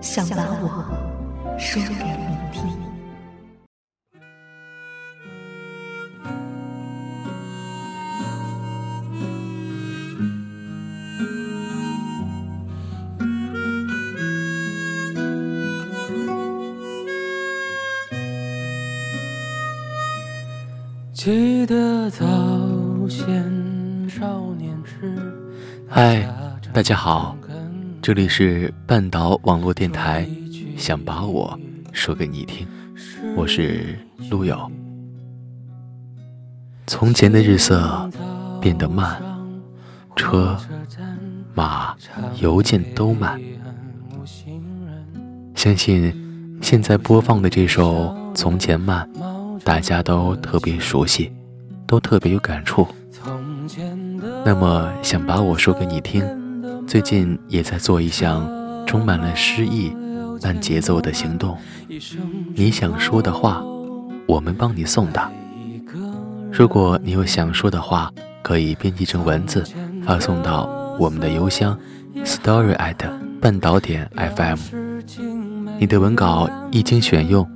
想把我。说给你听。记得早先少年时。嗨，大家好，这里是半岛网络电台。想把我说给你听，我是陆友。从前的日色变得慢，车马邮件都慢。相信现在播放的这首《从前慢》，大家都特别熟悉，都特别有感触。那么想把我说给你听，最近也在做一项充满了诗意。慢节奏的行动，你想说的话，我们帮你送达。如果你有想说的话，可以编辑成文字，发送到我们的邮箱 story at 半岛点 fm。你的文稿一经选用，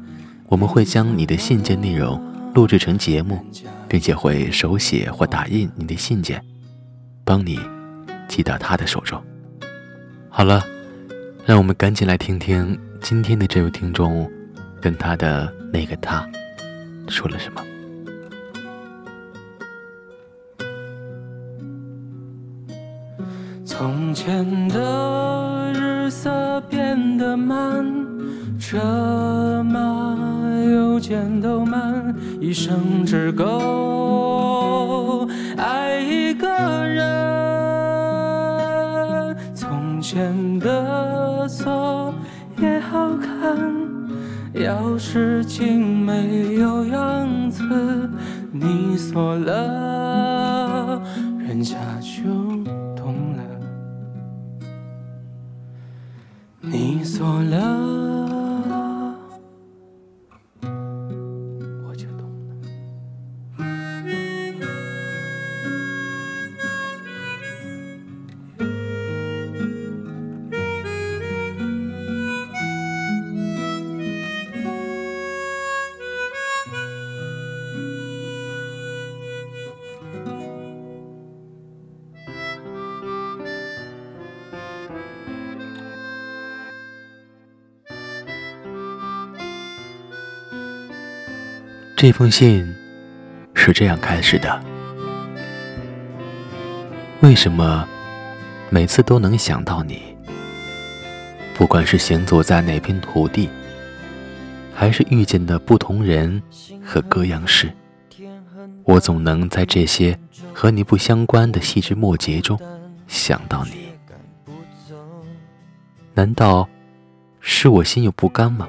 我们会将你的信件内容录制成节目，并且会手写或打印你的信件，帮你寄到他的手中。好了。让我们赶紧来听听今天的这位听众跟他的那个他说了什么。从前的日色变得慢，车马邮件都慢，一生只够爱一要是竟没有样子，你锁了，人家就懂了。你锁了。这封信是这样开始的：为什么每次都能想到你？不管是行走在哪片土地，还是遇见的不同人和各样事，我总能在这些和你不相关的细枝末节中想到你。难道是我心有不甘吗？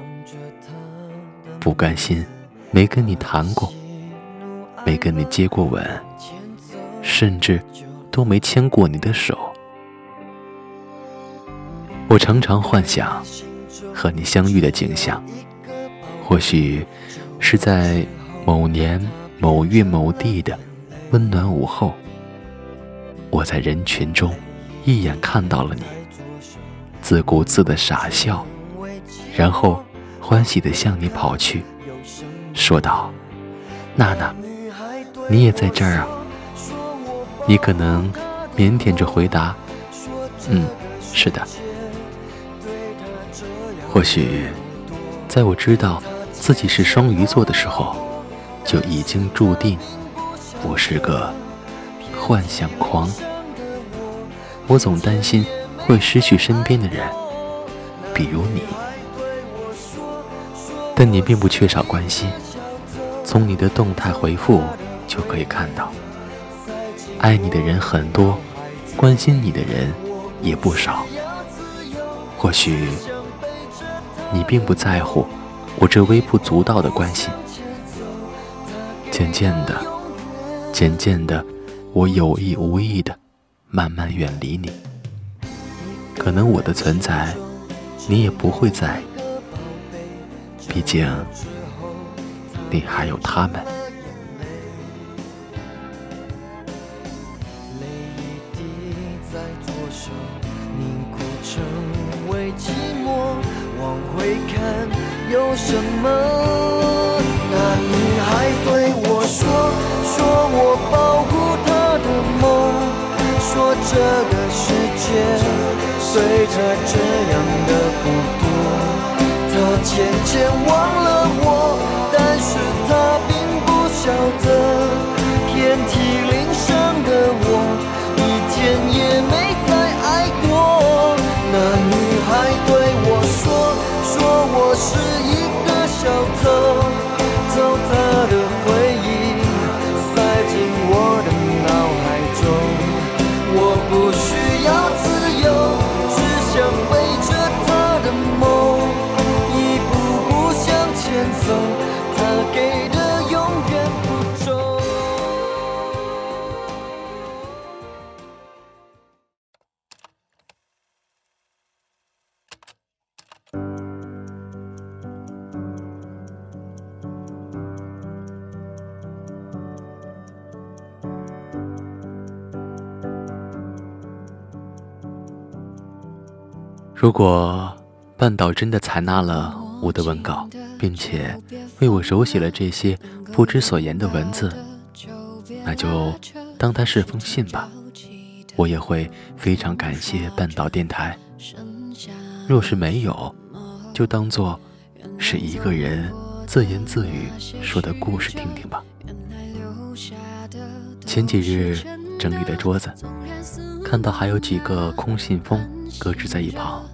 不甘心。没跟你谈过，没跟你接过吻，甚至都没牵过你的手。我常常幻想和你相遇的景象，或许是在某年某月某地的温暖午后，我在人群中一眼看到了你，自顾自的傻笑，然后欢喜的向你跑去。说道：“娜娜，你也在这儿啊？”你可能腼腆着回答：“嗯，是的。”或许，在我知道自己是双鱼座的时候，就已经注定我是个幻想狂。我总担心会失去身边的人，比如你。但你并不缺少关心，从你的动态回复就可以看到，爱你的人很多，关心你的人也不少。或许你并不在乎我这微不足道的关心。渐渐的，渐渐的，我有意无意的慢慢远离你。可能我的存在，你也不会在意。毕竟，你还有他们。有什么那女孩对我说：“说我保护她的梦，说这个世界随着这样的不多。她渐渐忘他给的永远不重。如果半岛真的采纳了我的文稿，并且为我手写了这些不知所言的文字，那就当它是封信吧。我也会非常感谢半岛电台。若是没有，就当做是一个人自言自语说的故事听听吧。前几日整理的桌子，看到还有几个空信封搁置在一旁。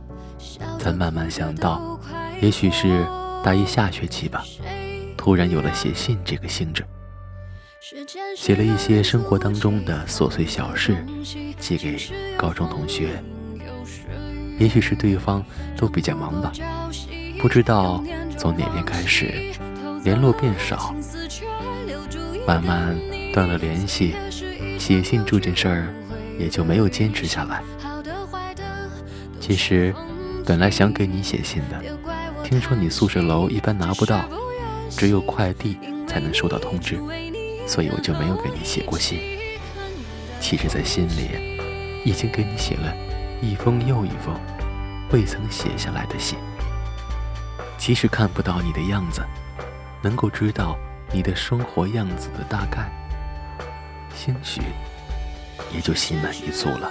才慢慢想到，也许是大一下学期吧，突然有了写信这个兴致，写了一些生活当中的琐碎小事，寄给高中同学。也许是对方都比较忙吧，不知道从哪天开始联络变少，慢慢断了联系，写信这件事儿也就没有坚持下来。其实。本来想给你写信的，听说你宿舍楼一般拿不到，只有快递才能收到通知，所以我就没有给你写过信。其实，在心里已经给你写了一封又一封未曾写下来的信。即使看不到你的样子，能够知道你的生活样子的大概，兴许也就心满意足了。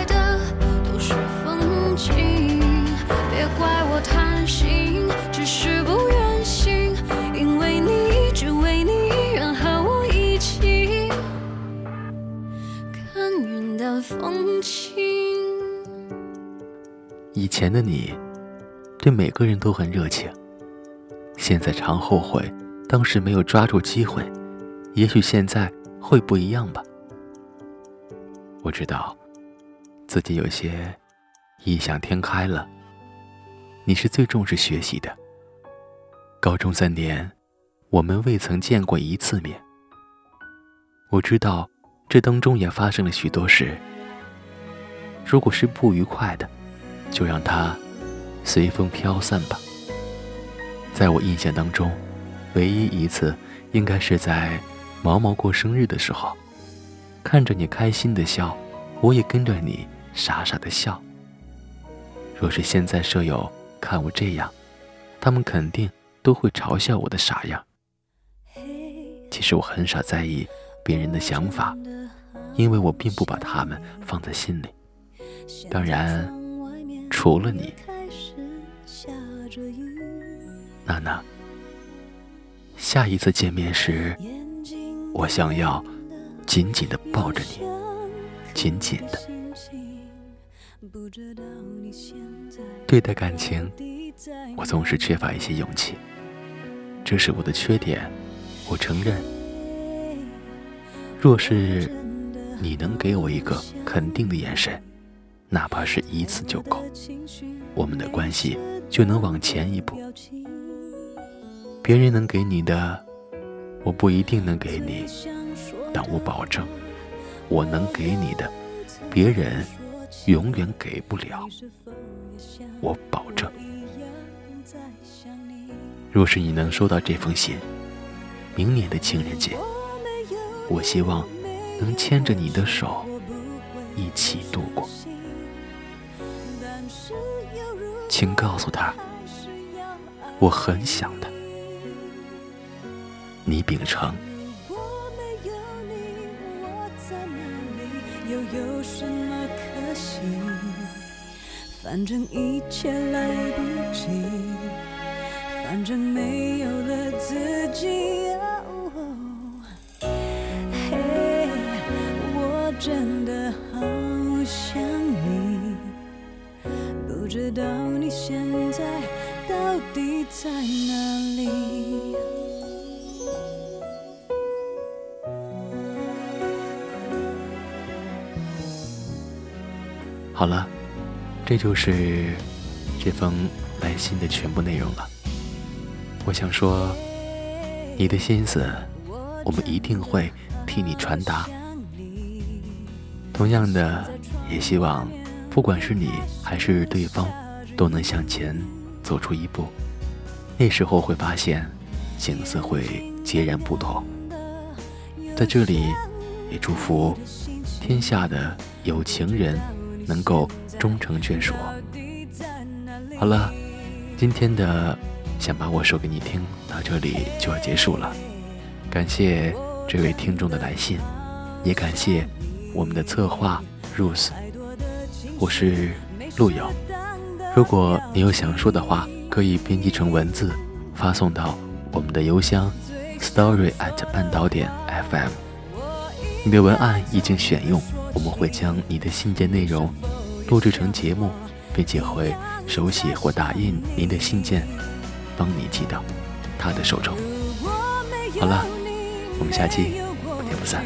前的你，对每个人都很热情。现在常后悔，当时没有抓住机会。也许现在会不一样吧。我知道，自己有些异想天开了。你是最重视学习的。高中三年，我们未曾见过一次面。我知道，这当中也发生了许多事。如果是不愉快的，就让它随风飘散吧。在我印象当中，唯一一次应该是在毛毛过生日的时候，看着你开心的笑，我也跟着你傻傻的笑。若是现在舍友看我这样，他们肯定都会嘲笑我的傻样。其实我很少在意别人的想法，因为我并不把他们放在心里。当然，除了你，娜娜。下一次见面时，我想要紧紧地抱着你，紧紧的。对待感情，我总是缺乏一些勇气，这是我的缺点，我承认。若是你能给我一个肯定的眼神，哪怕是一次就够，我们的关系就能往前一步。别人能给你的，我不一定能给你，但我保证，我能给你的，别人永远给不了。我保证。若是你能收到这封信，明年的情人节，我希望能牵着你的手一起度过。请告诉他，我很想他。你秉承。如果没有你，我在哪里？又有什么可惜？反正一切来不及，反正没有了自己。嘿，我真的好想你，不知道你现在到底在哪里。好了，这就是这封来信的全部内容了。我想说，你的心思，我们一定会替你传达。同样的，也希望不管是你还是对方，都能向前走出一步。那时候会发现，景色会截然不同。在这里，也祝福天下的有情人。能够终成眷属。好了，今天的想把我说给你听到这里就要结束了。感谢这位听众的来信，也感谢我们的策划 Rose。我是陆游。如果你有想说的话，可以编辑成文字发送到我们的邮箱 story at 半岛点 fm。你的文案已经选用。我们会将你的信件内容录制成节目，并且会手写或打印您的信件，帮你寄到他的手中。好了，我们下期不见不散。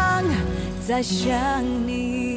在想你。